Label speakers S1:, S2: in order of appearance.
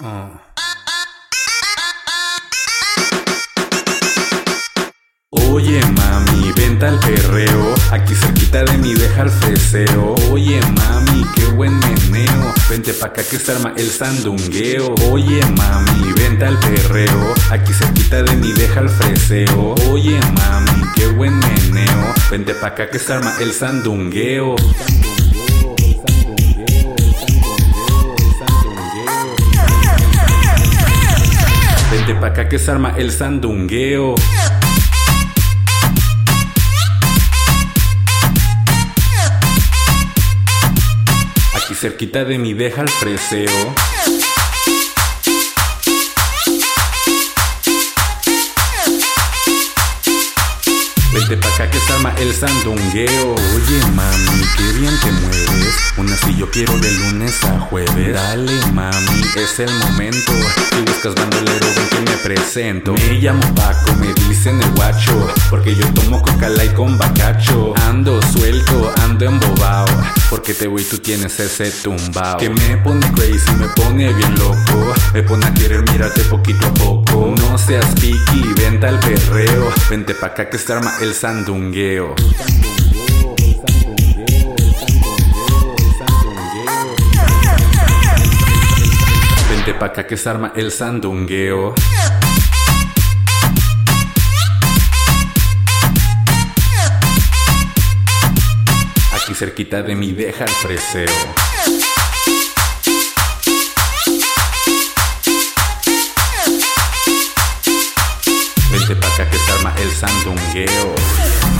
S1: Ah. Oye mami, vente al perreo, aquí cerquita de mí deja el freseo. Oye mami, qué buen meneo, vente pa' acá que se arma el sandungueo. Oye mami, vente al perreo, aquí cerquita de mí deja el freseo. Oye mami, qué buen meneo, vente pa' acá que se arma el sandungueo. Vente pa' acá que se arma el sandungueo. Aquí cerquita de mí deja el freseo. Vente pa' acá que se arma el sandungueo. Oye mami, qué bien te mueves. Yo quiero de lunes a jueves. Dale mami, es el momento. Si buscas bandolero, ven que me presento. Me llamo Paco, me dicen el guacho. Porque yo tomo coca light con bacacho. Ando suelto, ando embobado. Porque te voy, tú tienes ese tumbao. Que me pone crazy, me pone bien loco. Me pone a querer mirarte poquito a poco. No seas piqui, vente al perreo. Vente pa' acá que se arma el sandungueo. Vente pa' acá que se arma el sandungueo. Aquí cerquita de mí deja el freseo. Vente pa' acá que se arma el sandungueo.